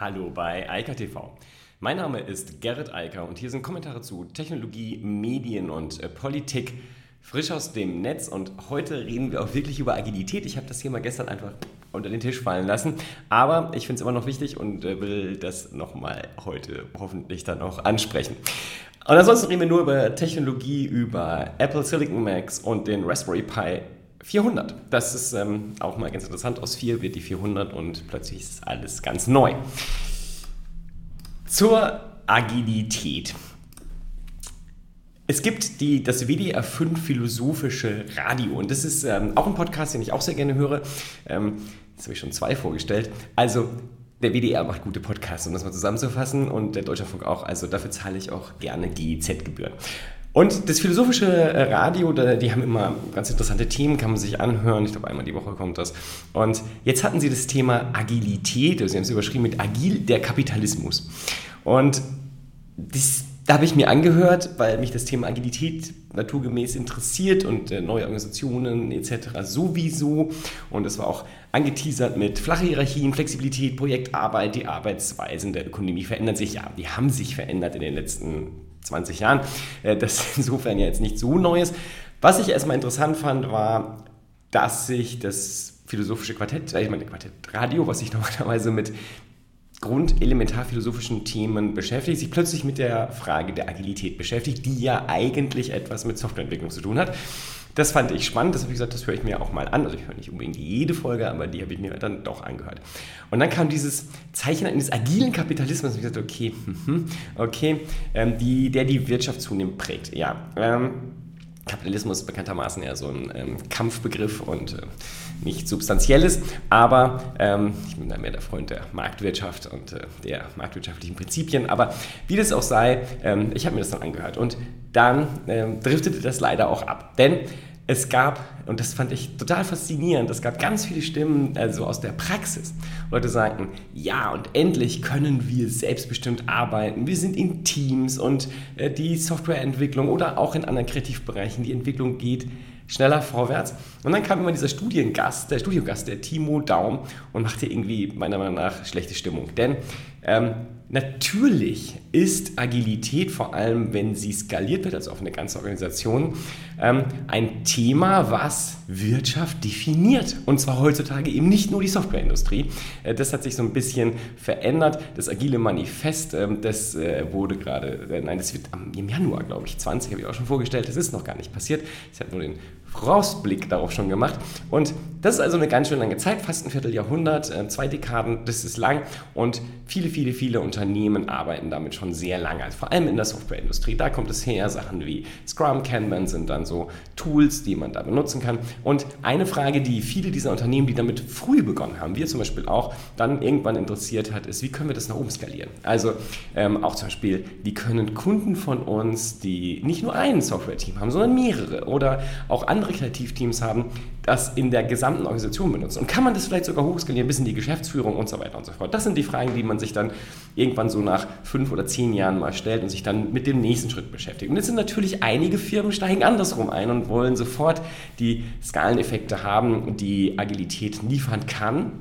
Hallo bei Eika TV. Mein Name ist Gerrit Eiker und hier sind Kommentare zu Technologie, Medien und äh, Politik frisch aus dem Netz und heute reden wir auch wirklich über Agilität. Ich habe das hier mal gestern einfach unter den Tisch fallen lassen, aber ich finde es immer noch wichtig und äh, will das nochmal heute hoffentlich dann auch ansprechen. Und ansonsten reden wir nur über Technologie, über Apple Silicon Max und den Raspberry Pi 400. Das ist ähm, auch mal ganz interessant. Aus 4 wird die 400 und plötzlich ist alles ganz neu. Zur Agilität. Es gibt die, das WDR 5 Philosophische Radio und das ist ähm, auch ein Podcast, den ich auch sehr gerne höre. Ähm, jetzt habe ich schon zwei vorgestellt. Also der WDR macht gute Podcasts, um das mal zusammenzufassen und der Deutschlandfunk auch. Also dafür zahle ich auch gerne GIZ-Gebühren. Und das philosophische äh, Radio, die haben immer ganz interessante Themen, kann man sich anhören. Ich glaube, einmal die Woche kommt das. Und jetzt hatten sie das Thema Agilität, also sie haben es überschrieben mit Agil, der Kapitalismus. Und das, da habe ich mir angehört, weil mich das Thema Agilität naturgemäß interessiert und äh, neue Organisationen etc. sowieso. Und es war auch angeteasert mit flache Hierarchien, Flexibilität, Projektarbeit, die Arbeitsweisen der Ökonomie verändern sich. Ja, die haben sich verändert in den letzten 20 Jahren. Äh, das ist insofern ja jetzt nicht so Neues. Was ich erstmal interessant fand, war, dass sich das philosophische Quartett, ich meine Quartett Radio, was sich normalerweise mit grundelementarphilosophischen Themen beschäftigt, sich plötzlich mit der Frage der Agilität beschäftigt, die ja eigentlich etwas mit Softwareentwicklung zu tun hat. Das fand ich spannend, das habe ich gesagt, das höre ich mir auch mal an. Also ich höre nicht unbedingt jede Folge, aber die habe ich mir dann doch angehört. Und dann kam dieses Zeichen eines agilen Kapitalismus und ich gesagt, okay, mhm, okay, ähm, die, der die Wirtschaft zunehmend prägt. Ja, ähm, Kapitalismus ist bekanntermaßen eher so ein ähm, Kampfbegriff und äh, nicht substanzielles, aber ähm, ich bin da mehr der Freund der Marktwirtschaft und äh, der marktwirtschaftlichen Prinzipien. Aber wie das auch sei, ähm, ich habe mir das dann angehört und dann ähm, driftete das leider auch ab. Denn es gab, und das fand ich total faszinierend, es gab ganz viele Stimmen also aus der Praxis. Leute sagten, ja, und endlich können wir selbstbestimmt arbeiten. Wir sind in Teams und äh, die Softwareentwicklung oder auch in anderen Kreativbereichen, die Entwicklung geht schneller vorwärts. Und dann kam immer dieser Studiengast, der Studiogast, der Timo Daum, und machte irgendwie meiner Meinung nach schlechte Stimmung. Denn ähm, natürlich ist Agilität, vor allem wenn sie skaliert wird, also auf eine ganze Organisation, ähm, ein Thema, was Wirtschaft definiert. Und zwar heutzutage eben nicht nur die Softwareindustrie. Äh, das hat sich so ein bisschen verändert. Das agile Manifest, ähm, das äh, wurde gerade, äh, nein, das wird im Januar, glaube ich, 20, habe ich auch schon vorgestellt. Das ist noch gar nicht passiert. Es hat nur den Vorausblick darauf schon gemacht. Und das ist also eine ganz schön lange Zeit, fast ein Vierteljahrhundert, zwei Dekaden, das ist lang. Und viele, viele, viele Unternehmen arbeiten damit schon sehr lange, also vor allem in der Softwareindustrie. Da kommt es her, Sachen wie Scrum, Kanban sind dann so Tools, die man da benutzen kann. Und eine Frage, die viele dieser Unternehmen, die damit früh begonnen haben, wir zum Beispiel auch, dann irgendwann interessiert hat, ist, wie können wir das nach oben skalieren? Also ähm, auch zum Beispiel, wie können Kunden von uns, die nicht nur ein Software-Team haben, sondern mehrere oder auch andere Kreativteams haben, das in der gesamten Organisation benutzen. Und kann man das vielleicht sogar hochskalieren bis in die Geschäftsführung und so weiter und so fort? Das sind die Fragen, die man sich dann irgendwann so nach fünf oder zehn Jahren mal stellt und sich dann mit dem nächsten Schritt beschäftigt. Und jetzt sind natürlich einige Firmen steigen andersrum ein und wollen sofort die Skaleneffekte haben, die Agilität liefern kann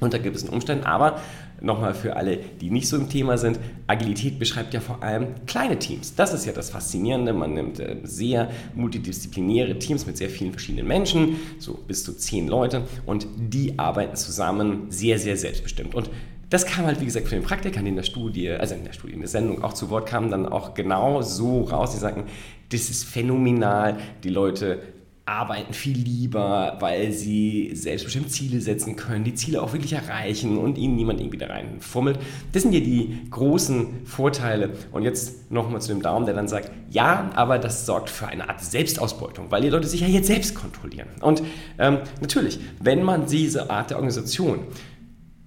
unter gewissen Umständen. Aber nochmal für alle, die nicht so im Thema sind, Agilität beschreibt ja vor allem kleine Teams. Das ist ja das Faszinierende. Man nimmt äh, sehr multidisziplinäre Teams mit sehr vielen verschiedenen Menschen, so bis zu zehn Leute, und die arbeiten zusammen sehr, sehr selbstbestimmt. Und das kam halt, wie gesagt, von den Praktikern in der Studie, also in der Studie, in der Sendung auch zu Wort, kam dann auch genau so raus. Die sagten, das ist phänomenal. Die Leute arbeiten viel lieber, weil sie selbstbestimmt Ziele setzen können, die Ziele auch wirklich erreichen und ihnen niemand irgendwie da reinfummelt. Das sind ja die großen Vorteile. Und jetzt nochmal zu dem Daumen, der dann sagt, ja, aber das sorgt für eine Art Selbstausbeutung, weil die Leute sich ja jetzt selbst kontrollieren. Und ähm, natürlich, wenn man diese Art der Organisation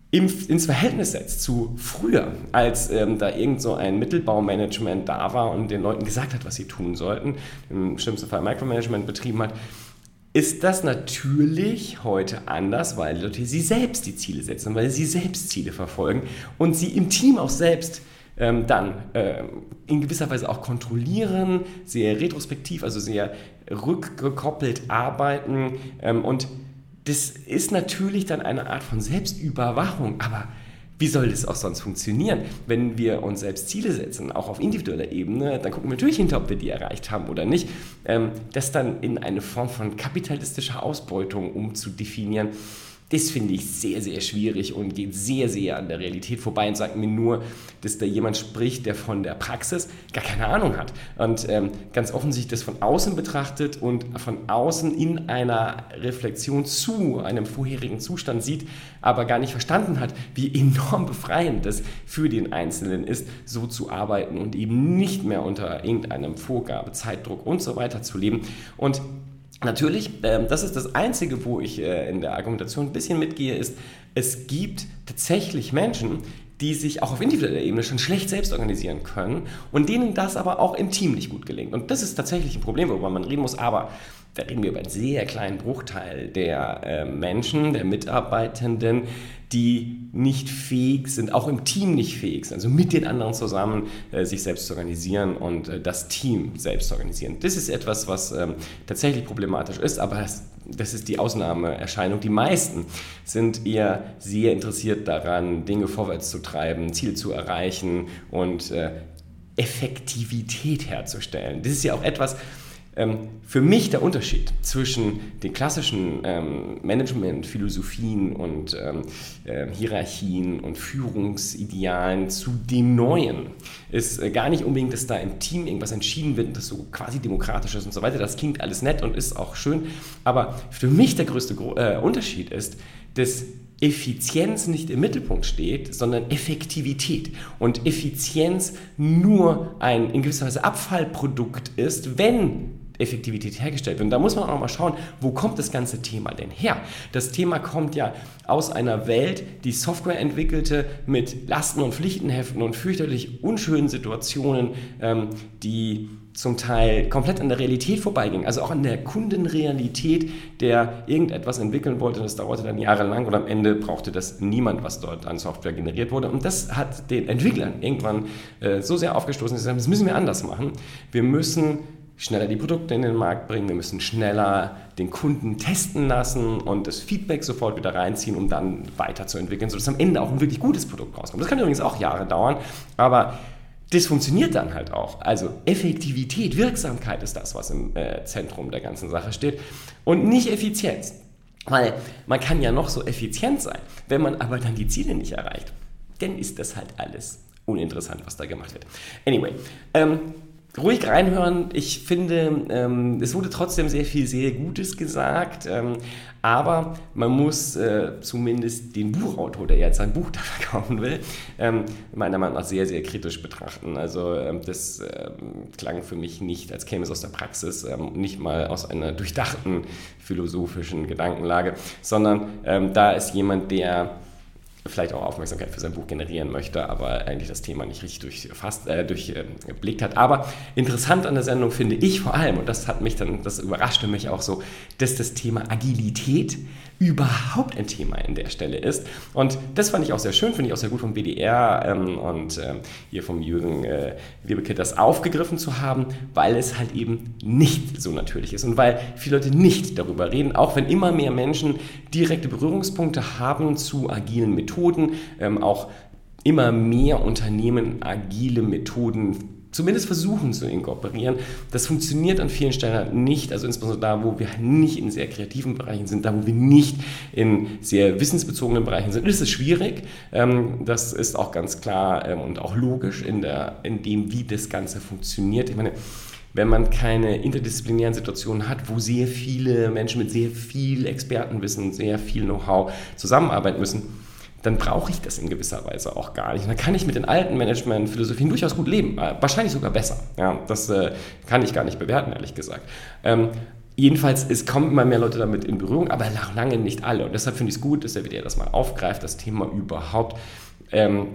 ins Verhältnis setzt zu früher, als ähm, da irgend so ein Mittelbaumanagement da war und den Leuten gesagt hat, was sie tun sollten, im schlimmsten Fall Micromanagement betrieben hat, ist das natürlich heute anders, weil Leute sie selbst die Ziele setzen, weil sie selbst Ziele verfolgen und sie im Team auch selbst ähm, dann äh, in gewisser Weise auch kontrollieren, sehr retrospektiv, also sehr rückgekoppelt arbeiten ähm, und das ist natürlich dann eine Art von Selbstüberwachung, aber wie soll das auch sonst funktionieren? Wenn wir uns selbst Ziele setzen, auch auf individueller Ebene, dann gucken wir natürlich hinter, ob wir die erreicht haben oder nicht. Ähm, das dann in eine Form von kapitalistischer Ausbeutung umzudefinieren, das finde ich sehr, sehr schwierig und geht sehr, sehr an der Realität vorbei und sagt mir nur, dass da jemand spricht, der von der Praxis gar keine Ahnung hat und ähm, ganz offensichtlich das von außen betrachtet und von außen in einer Reflexion zu einem vorherigen Zustand sieht, aber gar nicht verstanden hat, wie enorm befreiend das für den Einzelnen ist, so zu arbeiten und eben nicht mehr unter irgendeinem Vorgabe, Zeitdruck und so weiter zu leben. Und Natürlich, ähm, das ist das Einzige, wo ich äh, in der Argumentation ein bisschen mitgehe, ist, es gibt tatsächlich Menschen, die sich auch auf individueller Ebene schon schlecht selbst organisieren können und denen das aber auch im Team nicht gut gelingt. Und das ist tatsächlich ein Problem, worüber man reden muss, aber da reden wir über einen sehr kleinen Bruchteil der äh, Menschen, der Mitarbeitenden, die nicht fähig sind, auch im Team nicht fähig sind, also mit den anderen zusammen äh, sich selbst zu organisieren und äh, das Team selbst zu organisieren. Das ist etwas, was ähm, tatsächlich problematisch ist, aber das, das ist die Ausnahmeerscheinung. Die meisten sind eher sehr interessiert daran, Dinge vorwärts zu treiben, Ziele zu erreichen und äh, Effektivität herzustellen. Das ist ja auch etwas, für mich der Unterschied zwischen den klassischen ähm, Management-Philosophien und ähm, äh, Hierarchien und Führungsidealen zu den neuen ist äh, gar nicht unbedingt, dass da im Team irgendwas entschieden wird, das so quasi demokratisch ist und so weiter. Das klingt alles nett und ist auch schön. Aber für mich der größte äh, Unterschied ist, dass Effizienz nicht im Mittelpunkt steht, sondern Effektivität. Und Effizienz nur ein in gewisser Weise Abfallprodukt ist, wenn Effektivität hergestellt wird. Und da muss man auch mal schauen, wo kommt das ganze Thema denn her? Das Thema kommt ja aus einer Welt, die Software entwickelte mit Lasten und Pflichtenheften und fürchterlich unschönen Situationen, ähm, die zum Teil komplett an der Realität vorbeiging, also auch an der Kundenrealität, der irgendetwas entwickeln wollte. Das dauerte dann jahrelang und am Ende brauchte das niemand, was dort an Software generiert wurde. Und das hat den Entwicklern irgendwann äh, so sehr aufgestoßen, dass sie sagen, das müssen wir anders machen. Wir müssen schneller die Produkte in den Markt bringen, wir müssen schneller den Kunden testen lassen und das Feedback sofort wieder reinziehen, um dann weiterzuentwickeln, sodass am Ende auch ein wirklich gutes Produkt rauskommt. Das kann übrigens auch Jahre dauern, aber das funktioniert dann halt auch. Also Effektivität, Wirksamkeit ist das, was im äh, Zentrum der ganzen Sache steht und nicht Effizienz. Weil man kann ja noch so effizient sein, wenn man aber dann die Ziele nicht erreicht, dann ist das halt alles uninteressant, was da gemacht wird. Anyway, ähm, ruhig reinhören. Ich finde, ähm, es wurde trotzdem sehr viel sehr Gutes gesagt, ähm, aber man muss äh, zumindest den Buchautor, der jetzt sein Buch da verkaufen will, ähm, meiner Meinung nach sehr, sehr kritisch betrachten. Also ähm, das ähm, klang für mich nicht, als käme es aus der Praxis, ähm, nicht mal aus einer durchdachten philosophischen Gedankenlage, sondern da ist jemand, der vielleicht auch Aufmerksamkeit für sein Buch generieren möchte, aber eigentlich das Thema nicht richtig durchfasst, äh, durchblickt hat. Aber interessant an der Sendung finde ich vor allem, und das hat mich dann, das überraschte mich auch so, dass das Thema Agilität überhaupt ein Thema in der Stelle ist. Und das fand ich auch sehr schön, finde ich auch sehr gut vom BDR ähm, und ähm, hier vom Jürgen äh, Wiebeke das aufgegriffen zu haben, weil es halt eben nicht so natürlich ist und weil viele Leute nicht darüber reden, auch wenn immer mehr Menschen direkte Berührungspunkte haben zu agilen Methoden, ähm, auch immer mehr Unternehmen agile Methoden zumindest versuchen zu inkorporieren. Das funktioniert an vielen Stellen halt nicht, also insbesondere da, wo wir nicht in sehr kreativen Bereichen sind, da, wo wir nicht in sehr wissensbezogenen Bereichen sind, ist es schwierig. Ähm, das ist auch ganz klar ähm, und auch logisch in, der, in dem, wie das Ganze funktioniert. Ich meine, wenn man keine interdisziplinären Situationen hat, wo sehr viele Menschen mit sehr viel Expertenwissen, sehr viel Know-how zusammenarbeiten müssen, dann brauche ich das in gewisser Weise auch gar nicht. Und dann kann ich mit den alten Management-Philosophien durchaus gut leben, äh, wahrscheinlich sogar besser. Ja, das äh, kann ich gar nicht bewerten, ehrlich gesagt. Ähm, jedenfalls, es kommen immer mehr Leute damit in Berührung, aber nach lange nicht alle. Und deshalb finde ich es gut, dass der WDR das mal aufgreift, das Thema überhaupt. Ähm,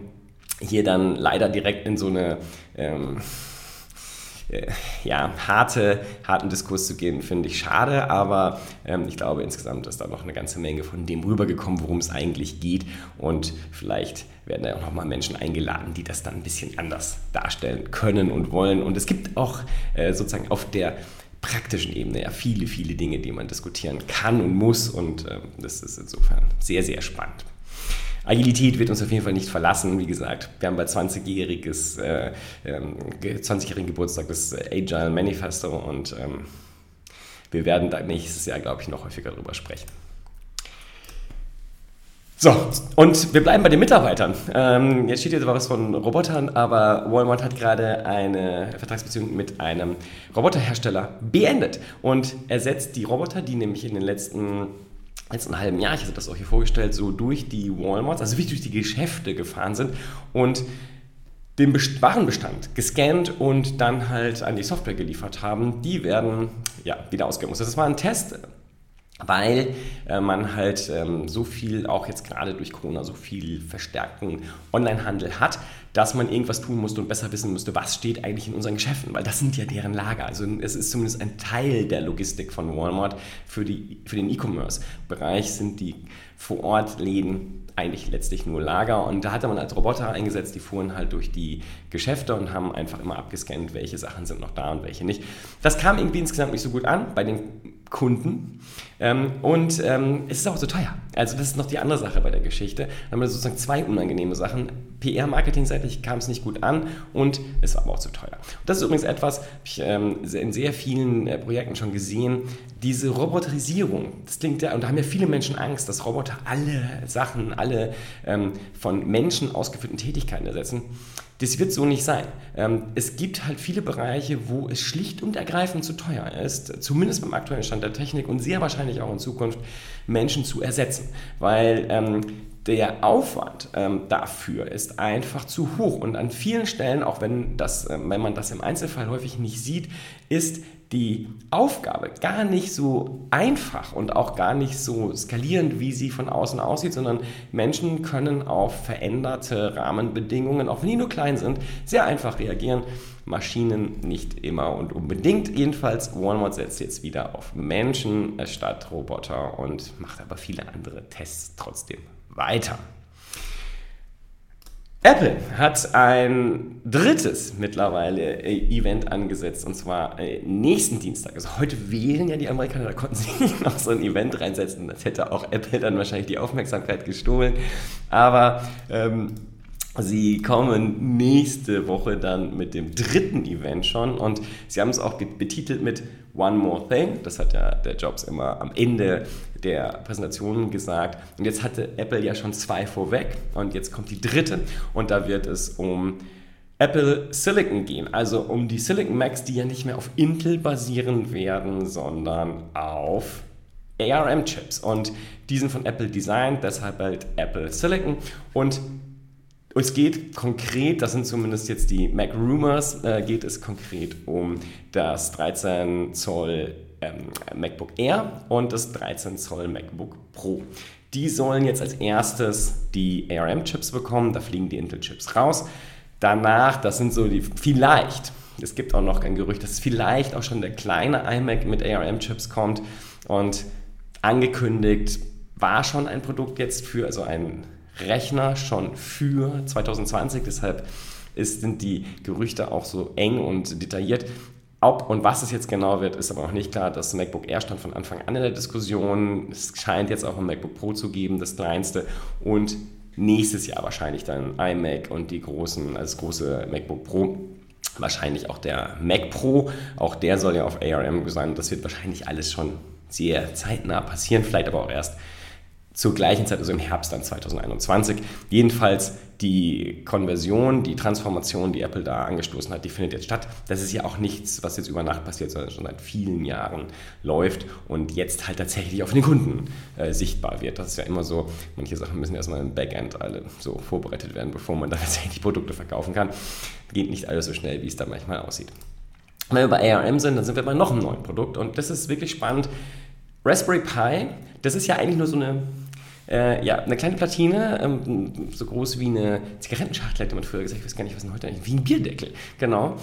hier dann leider direkt in so eine... Ähm, äh, ja, harte, harten Diskurs zu gehen, finde ich schade, aber ähm, ich glaube insgesamt ist da noch eine ganze Menge von dem rübergekommen, worum es eigentlich geht. Und vielleicht werden da auch nochmal Menschen eingeladen, die das dann ein bisschen anders darstellen können und wollen. Und es gibt auch äh, sozusagen auf der praktischen Ebene ja viele, viele Dinge, die man diskutieren kann und muss. Und äh, das ist insofern sehr, sehr spannend. Agilität wird uns auf jeden Fall nicht verlassen. Wie gesagt, wir haben bei 20-jähriges, äh, 20-jährigen Geburtstag des Agile Manifesto und ähm, wir werden da nächstes Jahr, glaube ich, noch häufiger drüber sprechen. So, und wir bleiben bei den Mitarbeitern. Ähm, jetzt steht hier was von Robotern, aber Walmart hat gerade eine Vertragsbeziehung mit einem Roboterhersteller beendet und ersetzt die Roboter, die nämlich in den letzten letzten halben Jahr, ich hatte das auch hier vorgestellt, so durch die Walmarts, also wirklich durch die Geschäfte gefahren sind und den Warenbestand gescannt und dann halt an die Software geliefert haben, die werden ja, wieder ausgemustert. Das war ein Test, weil äh, man halt ähm, so viel, auch jetzt gerade durch Corona, so viel verstärkten Onlinehandel hat, dass man irgendwas tun musste und besser wissen musste, was steht eigentlich in unseren Geschäften, weil das sind ja deren Lager. Also es ist zumindest ein Teil der Logistik von Walmart für, die, für den E-Commerce-Bereich sind die Vor-Ort-Läden eigentlich letztlich nur Lager. Und da hatte man als Roboter eingesetzt, die fuhren halt durch die Geschäfte und haben einfach immer abgescannt, welche Sachen sind noch da und welche nicht. Das kam irgendwie insgesamt nicht so gut an bei den Kunden. Ähm, und ähm, es ist auch so teuer. Also das ist noch die andere Sache bei der Geschichte. Da haben wir sozusagen zwei unangenehme Sachen. PR-Marketing-seitig kam es nicht gut an und es war aber auch zu teuer. Und das ist übrigens etwas, habe ich ähm, in sehr vielen äh, Projekten schon gesehen, diese Roboterisierung. Das klingt ja, und da haben ja viele Menschen Angst, dass Roboter alle Sachen, alle ähm, von Menschen ausgeführten Tätigkeiten ersetzen. Das wird so nicht sein. Ähm, es gibt halt viele Bereiche, wo es schlicht und ergreifend zu teuer ist, zumindest beim aktuellen Stand der Technik und sehr wahrscheinlich auch in Zukunft Menschen zu ersetzen, weil ähm, der Aufwand ähm, dafür ist einfach zu hoch und an vielen Stellen, auch wenn, das, äh, wenn man das im Einzelfall häufig nicht sieht, ist die Aufgabe gar nicht so einfach und auch gar nicht so skalierend, wie sie von außen aussieht, sondern Menschen können auf veränderte Rahmenbedingungen, auch wenn die nur klein sind, sehr einfach reagieren. Maschinen nicht immer und unbedingt. Jedenfalls, Walmart setzt jetzt wieder auf Menschen statt Roboter und macht aber viele andere Tests trotzdem weiter. Apple hat ein drittes mittlerweile äh, Event angesetzt und zwar äh, nächsten Dienstag. Also heute wählen ja die Amerikaner, da konnten sie noch so ein Event reinsetzen. Das hätte auch Apple dann wahrscheinlich die Aufmerksamkeit gestohlen. Aber ähm, Sie kommen nächste Woche dann mit dem dritten Event schon und Sie haben es auch betitelt mit One More Thing. Das hat ja der Jobs immer am Ende der Präsentation gesagt. Und jetzt hatte Apple ja schon zwei vorweg und jetzt kommt die dritte und da wird es um Apple Silicon gehen, also um die Silicon Macs, die ja nicht mehr auf Intel basieren werden, sondern auf ARM-Chips. Und die sind von Apple designt, deshalb halt Apple Silicon. Und es geht konkret, das sind zumindest jetzt die Mac Rumors, äh, geht es konkret um das 13 Zoll ähm, MacBook Air und das 13 Zoll MacBook Pro. Die sollen jetzt als erstes die ARM-Chips bekommen, da fliegen die Intel-Chips raus. Danach, das sind so die, vielleicht, es gibt auch noch ein Gerücht, dass vielleicht auch schon der kleine iMac mit ARM-Chips kommt und angekündigt war schon ein Produkt jetzt für, also ein Rechner schon für 2020. Deshalb ist, sind die Gerüchte auch so eng und detailliert. Ob und was es jetzt genau wird, ist aber noch nicht klar. Das MacBook Air stand von Anfang an in der Diskussion. Es scheint jetzt auch ein MacBook Pro zu geben, das kleinste. Und nächstes Jahr wahrscheinlich dann iMac und die großen, also das große MacBook Pro. Wahrscheinlich auch der Mac Pro. Auch der soll ja auf ARM sein. Das wird wahrscheinlich alles schon sehr zeitnah passieren. Vielleicht aber auch erst zur gleichen Zeit, also im Herbst dann 2021. Jedenfalls die Konversion, die Transformation, die Apple da angestoßen hat, die findet jetzt statt. Das ist ja auch nichts, was jetzt über Nacht passiert, sondern schon seit vielen Jahren läuft und jetzt halt tatsächlich auf den Kunden äh, sichtbar wird. Das ist ja immer so, manche Sachen müssen erstmal im Backend alle so vorbereitet werden, bevor man dann tatsächlich Produkte verkaufen kann. Geht nicht alles so schnell, wie es da manchmal aussieht. Wenn wir bei ARM sind, dann sind wir bei noch einem neuen Produkt und das ist wirklich spannend. Raspberry Pi, das ist ja eigentlich nur so eine äh, ja, eine kleine Platine, ähm, so groß wie eine Zigarettenschachtel, hätte man früher gesagt. Ich weiß gar nicht, was denn heute eigentlich, wie ein Bierdeckel, genau.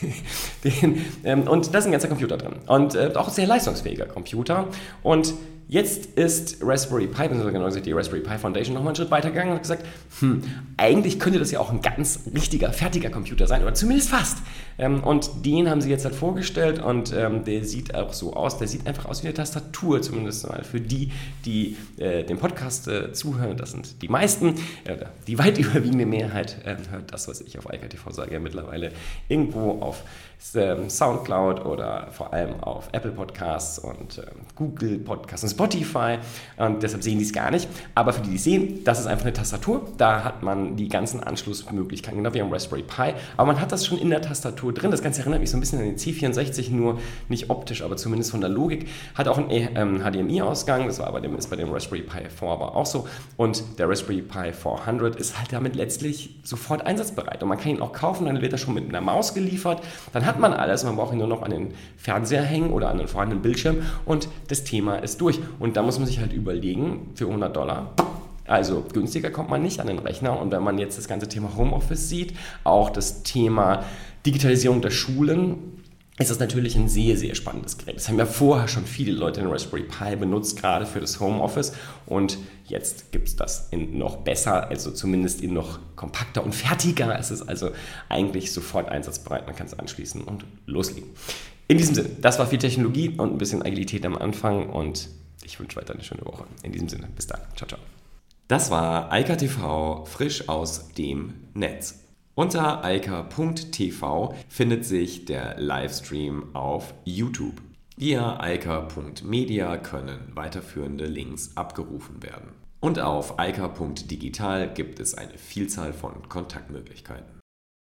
Den, ähm, und da ist ein ganzer Computer drin. Und äh, auch ein sehr leistungsfähiger Computer. Und Jetzt ist Raspberry Pi, beziehungsweise genau die Raspberry Pi Foundation, nochmal einen Schritt weitergegangen und hat gesagt, hm, eigentlich könnte das ja auch ein ganz richtiger, fertiger Computer sein, oder zumindest fast. Ähm, und den haben sie jetzt halt vorgestellt und ähm, der sieht auch so aus, der sieht einfach aus wie eine Tastatur, zumindest mal für die, die äh, dem Podcast äh, zuhören. Das sind die meisten, äh, die weit überwiegende Mehrheit äh, hört das, was ich auf IKTV sage, ja mittlerweile irgendwo auf ähm, Soundcloud oder vor allem auf Apple Podcasts und ähm, Google Podcasts und Spotify. Und deshalb sehen die es gar nicht. Aber für die, die es sehen, das ist einfach eine Tastatur. Da hat man die ganzen Anschlussmöglichkeiten, genau wie am Raspberry Pi. Aber man hat das schon in der Tastatur drin. Das Ganze erinnert mich so ein bisschen an den C64, nur nicht optisch, aber zumindest von der Logik. Hat auch einen ähm, HDMI-Ausgang. Das war bei dem, ist bei dem Raspberry Pi 4 aber auch so. Und der Raspberry Pi 400 ist halt damit letztlich sofort einsatzbereit. Und man kann ihn auch kaufen, dann wird er schon mit einer Maus geliefert. Dann hat man alles, man braucht ihn nur noch an den Fernseher hängen oder an den vorhandenen Bildschirm und das Thema ist durch. Und da muss man sich halt überlegen, für 100 Dollar, also günstiger kommt man nicht an den Rechner. Und wenn man jetzt das ganze Thema Homeoffice sieht, auch das Thema Digitalisierung der Schulen, ist das natürlich ein sehr, sehr spannendes Gerät. Das haben ja vorher schon viele Leute in Raspberry Pi benutzt, gerade für das Homeoffice. Und jetzt gibt es das in noch besser, also zumindest in noch kompakter und fertiger. Es ist also eigentlich sofort einsatzbereit. Man kann es anschließen und loslegen. In diesem Sinne, das war viel Technologie und ein bisschen Agilität am Anfang. Und ich wünsche weiter eine schöne Woche. In diesem Sinne, bis dann. Ciao, ciao. Das war Eika TV frisch aus dem Netz. Unter eika.tv findet sich der Livestream auf YouTube. Via eika.media können weiterführende Links abgerufen werden. Und auf eika.digital gibt es eine Vielzahl von Kontaktmöglichkeiten.